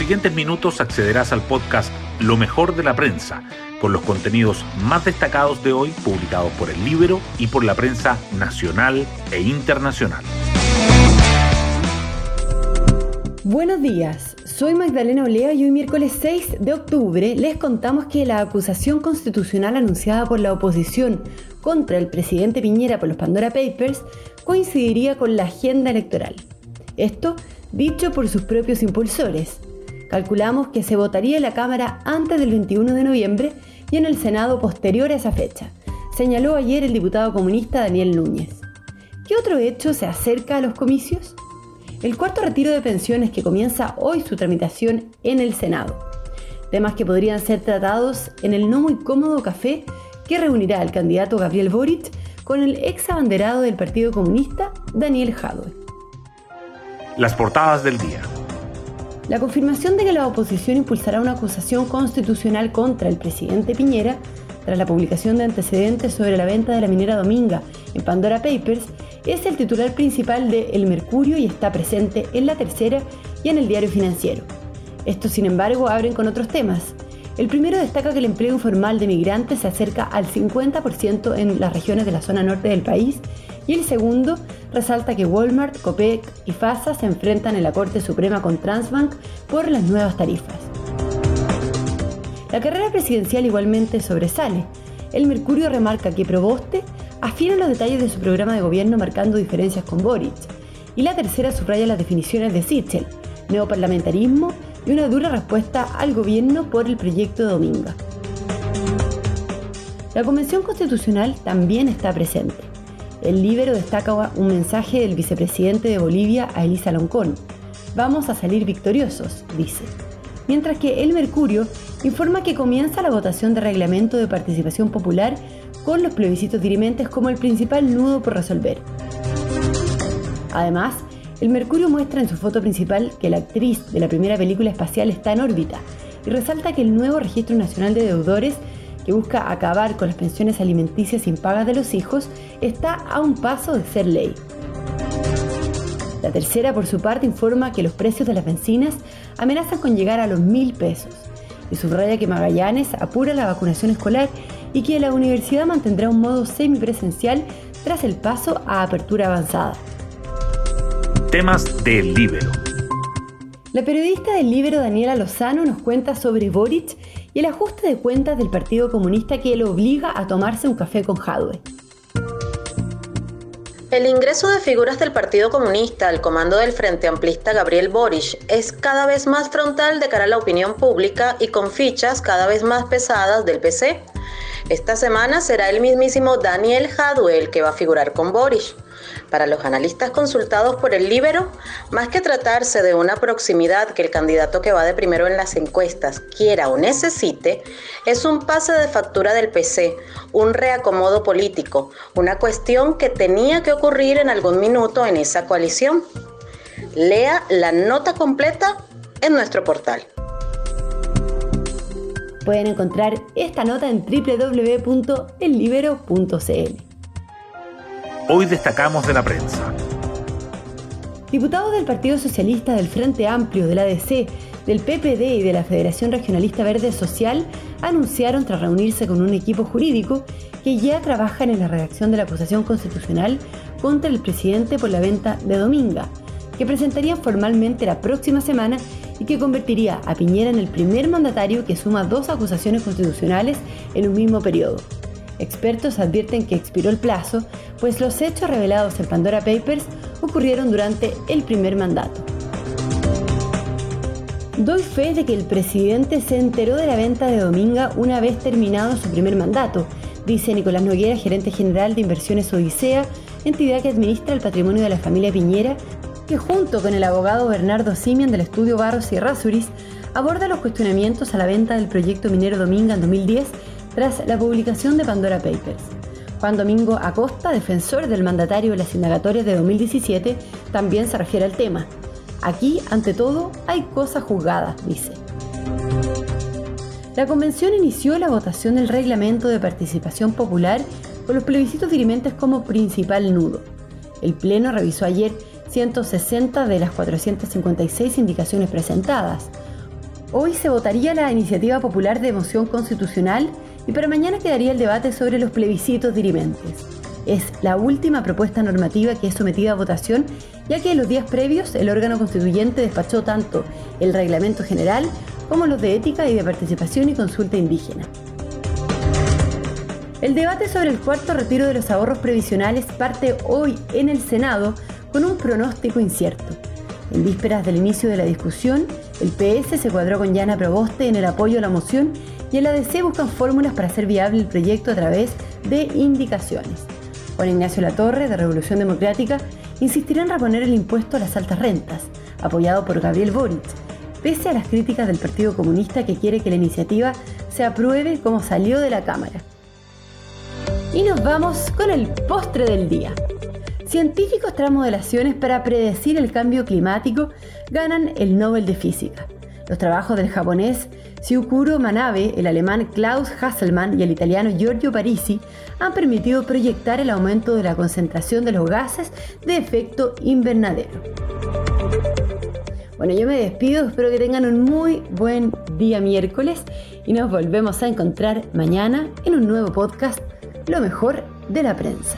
siguientes minutos accederás al podcast Lo mejor de la prensa, con los contenidos más destacados de hoy publicados por el Libro y por la prensa nacional e internacional. Buenos días, soy Magdalena Olea y hoy miércoles 6 de octubre les contamos que la acusación constitucional anunciada por la oposición contra el presidente Piñera por los Pandora Papers coincidiría con la agenda electoral. Esto dicho por sus propios impulsores. Calculamos que se votaría en la Cámara antes del 21 de noviembre y en el Senado posterior a esa fecha, señaló ayer el diputado comunista Daniel Núñez. ¿Qué otro hecho se acerca a los comicios? El cuarto retiro de pensiones que comienza hoy su tramitación en el Senado. Temas que podrían ser tratados en el no muy cómodo café que reunirá al candidato Gabriel Boric con el ex abanderado del Partido Comunista, Daniel Jadwe. Las portadas del día. La confirmación de que la oposición impulsará una acusación constitucional contra el presidente Piñera tras la publicación de antecedentes sobre la venta de la minera Dominga en Pandora Papers es el titular principal de El Mercurio y está presente en la tercera y en el diario financiero. Estos, sin embargo, abren con otros temas. El primero destaca que el empleo informal de migrantes se acerca al 50% en las regiones de la zona norte del país y el segundo resalta que Walmart, Copec y FASA se enfrentan en la Corte Suprema con Transbank por las nuevas tarifas. La carrera presidencial igualmente sobresale. El Mercurio remarca que Proboste afina los detalles de su programa de gobierno marcando diferencias con Boric. Y la tercera subraya las definiciones de Sichel, neoparlamentarismo y una dura respuesta al gobierno por el proyecto Dominga. La Convención Constitucional también está presente. El Libero destaca un mensaje del vicepresidente de Bolivia a Elisa Loncón. Vamos a salir victoriosos, dice. Mientras que El Mercurio informa que comienza la votación de reglamento de participación popular con los plebiscitos dirimentes como el principal nudo por resolver. Además, el Mercurio muestra en su foto principal que la actriz de la primera película espacial está en órbita y resalta que el nuevo Registro Nacional de Deudores, que busca acabar con las pensiones alimenticias impagas de los hijos, está a un paso de ser ley. La tercera, por su parte, informa que los precios de las bencinas amenazan con llegar a los mil pesos y subraya que Magallanes apura la vacunación escolar y que la universidad mantendrá un modo semipresencial tras el paso a apertura avanzada. Temas del Libero. La periodista del Libero Daniela Lozano nos cuenta sobre Boric y el ajuste de cuentas del Partido Comunista que lo obliga a tomarse un café con Jadwe. El ingreso de figuras del Partido Comunista al comando del Frente Amplista Gabriel Boric es cada vez más frontal de cara a la opinión pública y con fichas cada vez más pesadas del PC. Esta semana será el mismísimo Daniel Jadwe el que va a figurar con Boric. Para los analistas consultados por el Libero, más que tratarse de una proximidad que el candidato que va de primero en las encuestas quiera o necesite, es un pase de factura del PC, un reacomodo político, una cuestión que tenía que ocurrir en algún minuto en esa coalición. Lea la nota completa en nuestro portal. Pueden encontrar esta nota en www.ellibero.cl. Hoy destacamos de la prensa. Diputados del Partido Socialista, del Frente Amplio, de la ADC, del PPD y de la Federación Regionalista Verde Social anunciaron tras reunirse con un equipo jurídico que ya trabajan en la redacción de la acusación constitucional contra el presidente por la venta de Dominga, que presentarían formalmente la próxima semana y que convertiría a Piñera en el primer mandatario que suma dos acusaciones constitucionales en un mismo periodo. Expertos advierten que expiró el plazo, pues los hechos revelados en Pandora Papers ocurrieron durante el primer mandato. Doy fe de que el presidente se enteró de la venta de Dominga una vez terminado su primer mandato, dice Nicolás Noguera, gerente general de Inversiones Odisea, entidad que administra el patrimonio de la familia Piñera, que junto con el abogado Bernardo Simian del estudio Barros y Rasuris aborda los cuestionamientos a la venta del proyecto minero Dominga en 2010 tras la publicación de Pandora Papers. Juan Domingo Acosta, defensor del mandatario de las indagatorias de 2017, también se refiere al tema. Aquí, ante todo, hay cosas juzgadas, dice. La convención inició la votación del reglamento de participación popular con los plebiscitos dirimentes como principal nudo. El Pleno revisó ayer 160 de las 456 indicaciones presentadas. Hoy se votaría la iniciativa popular de moción constitucional y para mañana quedaría el debate sobre los plebiscitos dirimentes. Es la última propuesta normativa que es sometida a votación, ya que en los días previos el órgano constituyente despachó tanto el reglamento general como los de ética y de participación y consulta indígena. El debate sobre el cuarto retiro de los ahorros previsionales parte hoy en el Senado con un pronóstico incierto. En vísperas del inicio de la discusión, el PS se cuadró con Yana Proboste en el apoyo a la moción y el ADC buscan fórmulas para hacer viable el proyecto a través de indicaciones. Juan Ignacio Latorre, de Revolución Democrática, insistirá en reponer el impuesto a las altas rentas, apoyado por Gabriel Boric, pese a las críticas del Partido Comunista que quiere que la iniciativa se apruebe como salió de la Cámara. Y nos vamos con el postre del día. Científicos tras modelaciones para predecir el cambio climático ganan el Nobel de Física. Los trabajos del japonés Syukuro Manabe, el alemán Klaus Hasselmann y el italiano Giorgio Parisi han permitido proyectar el aumento de la concentración de los gases de efecto invernadero. Bueno, yo me despido, espero que tengan un muy buen día miércoles y nos volvemos a encontrar mañana en un nuevo podcast, Lo mejor de la prensa.